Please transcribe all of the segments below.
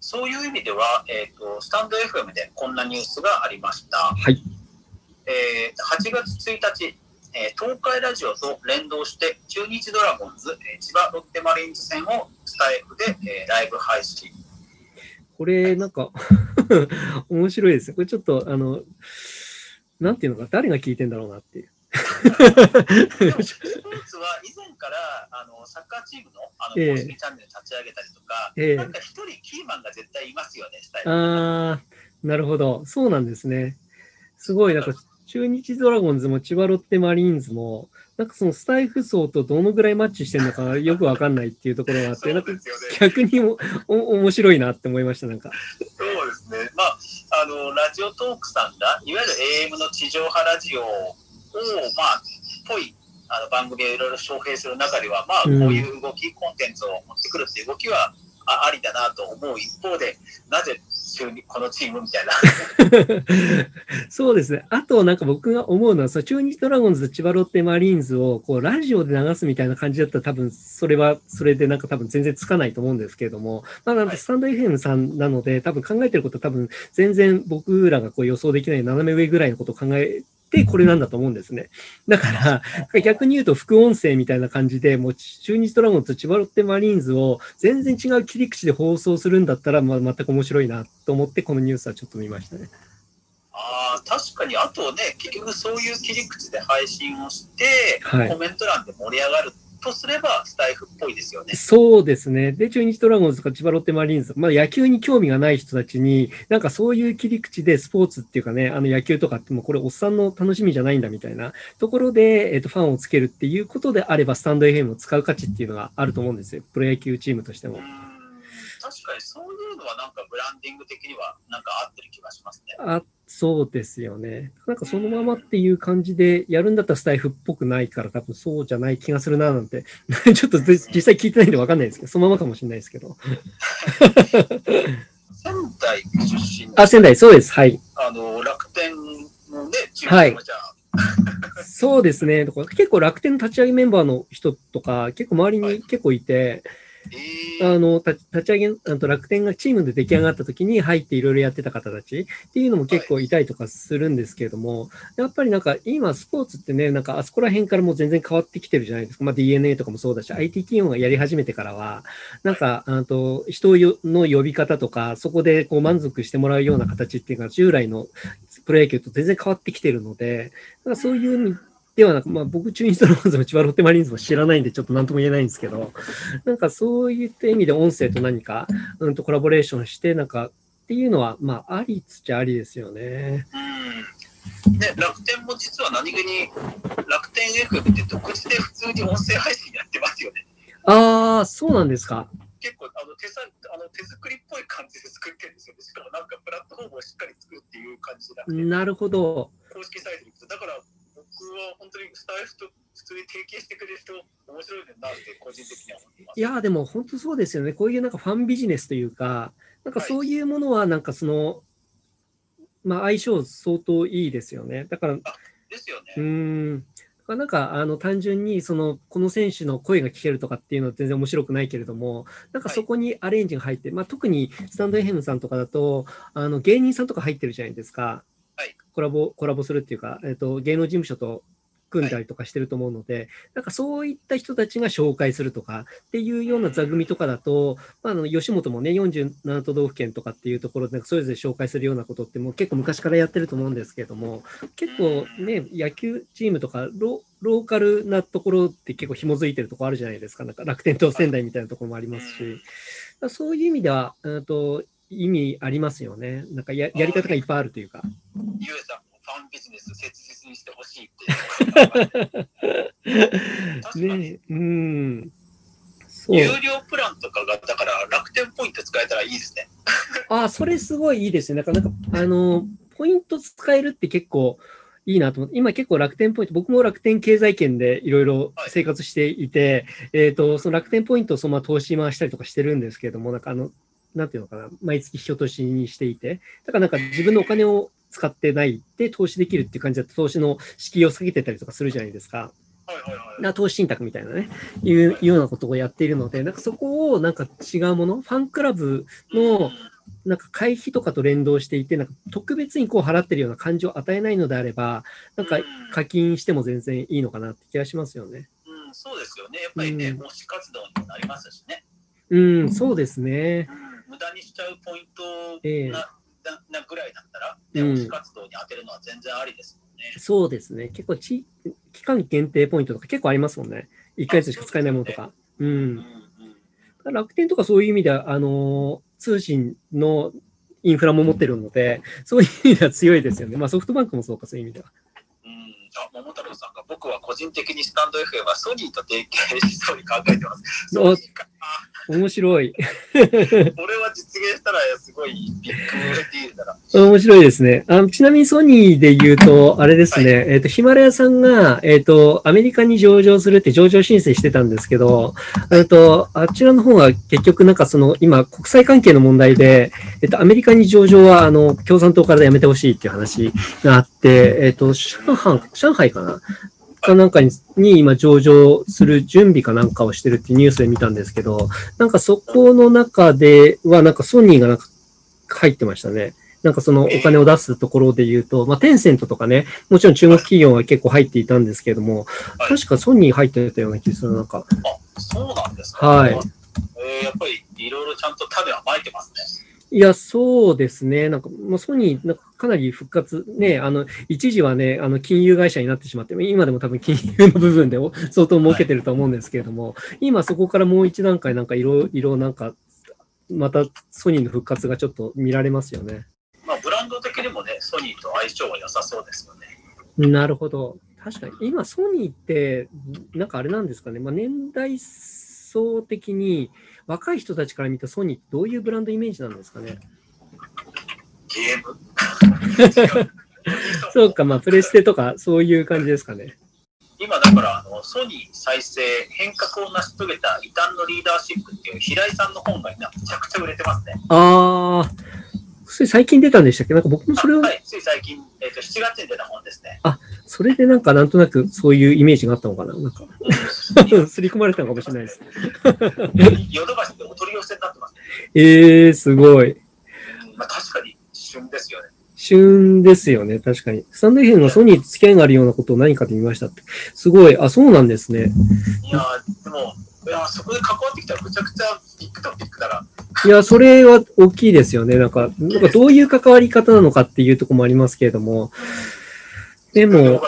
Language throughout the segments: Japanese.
そういう意味では、えーと、スタンド FM でこんなニュースがありました。はい。えー、8月1日、えー、東海ラジオと連動して中日ドラゴンズ、えー、千葉ロッテマリーンズ戦をスタイフで、えー、ライブ配信。これ、なんか 面白いですこれちょっと、あの、なんていうのか、誰が聞いてんだろうなっていう。スポーツは以前からあのサッカーチームのあの公式チャンネル立ち上げたりとか、えー、なんか一人キーマンが絶対いますよね、スタイル。ああ、なるほど。そうなんですね。すごい、なんか中日ドラゴンズも千葉ロッテマリーンズも、なんかそのスタイフ層とどのぐらいマッチしてるのかよくわかんないっていうところがあって、ね、なんか逆にもお面白いなって思いました、なんか。そうですね。まあ、あの、ラジオトークさんが、いわゆる AM の地上波ラジオを、まあ、ぽいあの番組をいろいろ招聘する中では、まあ、こういう動き、コンテンツを持ってくるっていう動きはあありだなと思う一方で、なぜこのチームみたいな。そうですね。あと、なんか僕が思うのは、その中日ドラゴンズと千葉ロッテマリーンズをこうラジオで流すみたいな感じだったら、多分それはそれでなんか多分全然つかないと思うんですけれども、まあ、なんかスタンド FM さんなので、多分考えてること多分全然僕らがこう予想できない斜め上ぐらいのことを考えこれなんだと思うんですね。だから、逆に言うと副音声みたいな感じで、もう中日ドラゴンズ、千葉ロッテマリーンズを全然違う切り口で放送するんだったら、まあ、全く面白いなと思って、このニュースはちょっと見ましたね。あ確かに、あとね、結局そういう切り口で配信をして、はい、コメント欄で盛り上がるとすれば、スタイフっぽいですよね。そうですね。で、中日ドラゴンズとか千葉ロッテマリーンズ、まあ、野球に興味がない人たちに、なんかそういう切り口でスポーツっていうかね、あの野球とかってもこれおっさんの楽しみじゃないんだみたいなところで、えっ、ー、と、ファンをつけるっていうことであれば、スタンド FM を使う価値っていうのがあると思うんですよ。プロ野球チームとしても。確かにそういうのはなんかブランディング的にはなんか合ってる気がしますね。あそうですよね。なんかそのままっていう感じでやるんだったらスタイフっぽくないから多分そうじゃない気がするななんて、ちょっと実際聞いてないんで分かんないですけど、そのままかもしれないですけど。仙台出身あ、仙台、そうです。はい。あの、楽天のね、チームはい、そうですね。結構楽天の立ち上げメンバーの人とか、結構周りに結構いて、はいあの立ち上げあと楽天がチームで出来上がった時に入っていろいろやってた方たちっていうのも結構いたりとかするんですけれども、やっぱりなんか今スポーツってね、なんかあそこら辺からもう全然変わってきてるじゃないですか。まあ、DNA とかもそうだし、IT 企業がやり始めてからは、なんか、あと人の呼び方とか、そこでこう満足してもらうような形っていうのが従来のプロ野球と全然変わってきてるので、なんかそういうではなく、まあ、僕、中日ドラゴンズも千葉ロッテマリーンズも知らないんで、ちょっと何とも言えないんですけど、なんかそういった意味で音声と何か、うん、とコラボレーションして、なんかっていうのは、まあ、ありつちゃありですよね。うん。ね、楽天も実は何気に、楽天 FM って独自で普通に音声配信やってますよね。ああ、そうなんですか。結構あの手さあの手作りっぽい感じで作ってるんですよね。しかもなんかプラットフォームをしっかり作るっていう感じでなるほど。公式サイトに行くと、だから僕は本当にスタイフと普通に提携してくれる人、面白いなって個人的には思ってます。いや、でも本当そうですよね。こういうなんかファンビジネスというか、なんかそういうものはなんかその、はい、まあ相性相当いいですよね。だから、ですよね。うん。なんかあの単純にそのこの選手の声が聞けるとかっていうのは全然面白くないけれども、なんかそこにアレンジが入って、はい、まあ、特にスタンド FM さんとかだとあの芸人さんとか入ってるじゃないですか。コラボ、コラボするっていうか、えっ、ー、と、芸能事務所と組んだりとかしてると思うので、はい、なんかそういった人たちが紹介するとかっていうような座組とかだと、まあ、あの吉本もね、47都道府県とかっていうところで、それぞれ紹介するようなことってもう結構昔からやってると思うんですけれども、結構ね、野球チームとかロ、ローカルなところって結構紐づいてるところあるじゃないですか。なんか楽天と仙台みたいなところもありますし、そういう意味では、と意味ありますよね。なんかややり方がいっぱいあるというか。ゆうさんもファンビジネス切実にしてほしいって。ねうん。有料プランとかが、だから楽天ポイント使えたらいいですね。ああ、それすごいいいですね。なんか、なんかあの、ポイント使えるって結構いいなと思って、今結構楽天ポイント、僕も楽天経済圏でいろいろ生活していて、はい、えっ、ー、と、その楽天ポイントをそのまま投資回したりとかしてるんですけれども、なんかあの、なんていうのかな、毎月人としにしていて、だからなんか自分のお金を使ってないで投資できるっていう感じだと、投資の敷居を下げてたりとかするじゃないですか。な投資信託みたいなね、いうようなことをやっているので、なんかそこをなんか違うもの、ファンクラブのなんか会費とかと連動していて、なんか特別にこう払ってるような感じを与えないのであれば、なんか課金しても全然いいのかなって気がしますよね。うん、そうですよね。やっぱりね、推し活動になりますしね。うん、そうですね。無駄にしちゃうポイントな,、えー、ななぐらいだったら、ね、推し活動に当てるのは全然ありですもんね。そうですね。結構ち、期間限定ポイントとか結構ありますもんね。1ヶ月しか使えないものとか。うね、うん、うん、楽天とかそういう意味では、あのー、通信のインフラも持ってるので、そういう意味では強いですよね。まあソフトバンクもそうか、そういう意味では。あ、桃太郎さんが、僕は個人的にスタンド FM はソニーと提携しそうに考えてます。ソニーか面白い。これは実現したらすごいビッグだな。面白いですね。あちなみにソニーで言うと、あれですね、はい、えっ、ー、と、ヒマラヤさんが、えっ、ー、と、アメリカに上場するって上場申請してたんですけど、えっと、あちらの方は結局なんかその、今、国際関係の問題で、えっ、ー、と、アメリカに上場は、あの、共産党からやめてほしいっていう話があって、えっと、上海、上海かなかなんかにに今上場する準備かなんかをしてるってニュースで見たんですけど、なんかそこの中ではなんかソニーがなんか入ってましたね。なんかそのお金を出すところで言うと、まあ、テンセントとかね、もちろん中国企業は結構入っていたんですけれども、確かソニー入ってたような気がする、なんか。あ、そうなんですか。はい。えー、やっぱりいろいろちゃんと種はまいてますね。いや、そうですね。なんか、まあ、ソニー、なんかかなり復活、ね、あの、一時はね、あの、金融会社になってしまって、今でも多分金融の部分で相当儲けてると思うんですけれども、はい、今そこからもう一段階、なんかいろいろなんか、またソニーの復活がちょっと見られますよね。まあ、ブランド的にもね、ソニーと相性は良さそうですよね。なるほど。確かに、今ソニーって、なんかあれなんですかね、まあ、年代層的に、若い人たちから見たソニーってどういうブランドイメージなんですかね？ゲームそうか、まあ、プレステとかそういう感じですかね。今だからあのソニー再生変革を成し遂げた異端のリーダーシップっていう平井さんの本がめちゃくちゃ売れてますね。ああ、それ最近出たんでしたっけ？なんか僕もそれを。はい、つい最近、えっ、ー、と、7月に出た本ですね。あ、それでなんかなんとなくそういうイメージがあったのかな？なんか、す り込まれたのかもしれないです。ヨドバシってお取り寄せになってます、ね。ええー、すごい。まあ確かに旬ですよね。旬ですよね、確かに。スタンド FM がソニーと付き合いがあるようなことを何かで見ましたって。すごい。あ、そうなんですね。いやでも、いやそこで関わってきたらむちゃくちゃビッグトピックだな。いや、それは大きいですよね。なんか、なんかどういう関わり方なのかっていうところもありますけれども。でも、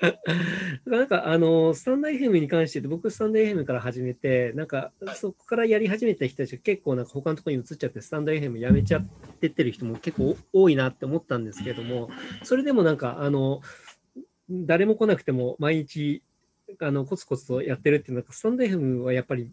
なんか、あの、スタンダー FM に関して僕、スタンダー FM から始めて、なんか、そこからやり始めた人たちが結構、なんか他のところに移っちゃって、スタンダー FM やめちゃってってる人も結構多いなって思ったんですけども、それでもなんか、あの、誰も来なくても毎日あのコツコツとやってるっていうのは、スタンド FM はやっぱり、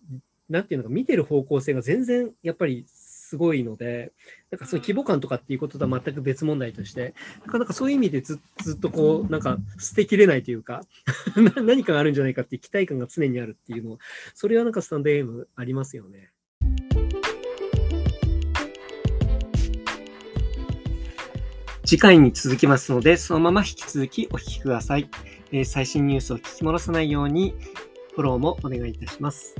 なんていうのか、見てる方向性が全然やっぱりすごいので、なんかその規模感とかっていうこととは全く別問題として、なかなかそういう意味でずずっとこう、なんか捨てきれないというか 何かがあるんじゃないかっていう期待感が常にあるっていうのそれはなんかスタンド FM ありますよね。次回に続きますので、そのまま引き続きお聞きください。えー、最新ニュースを聞き戻さないように、フォローもお願いいたします。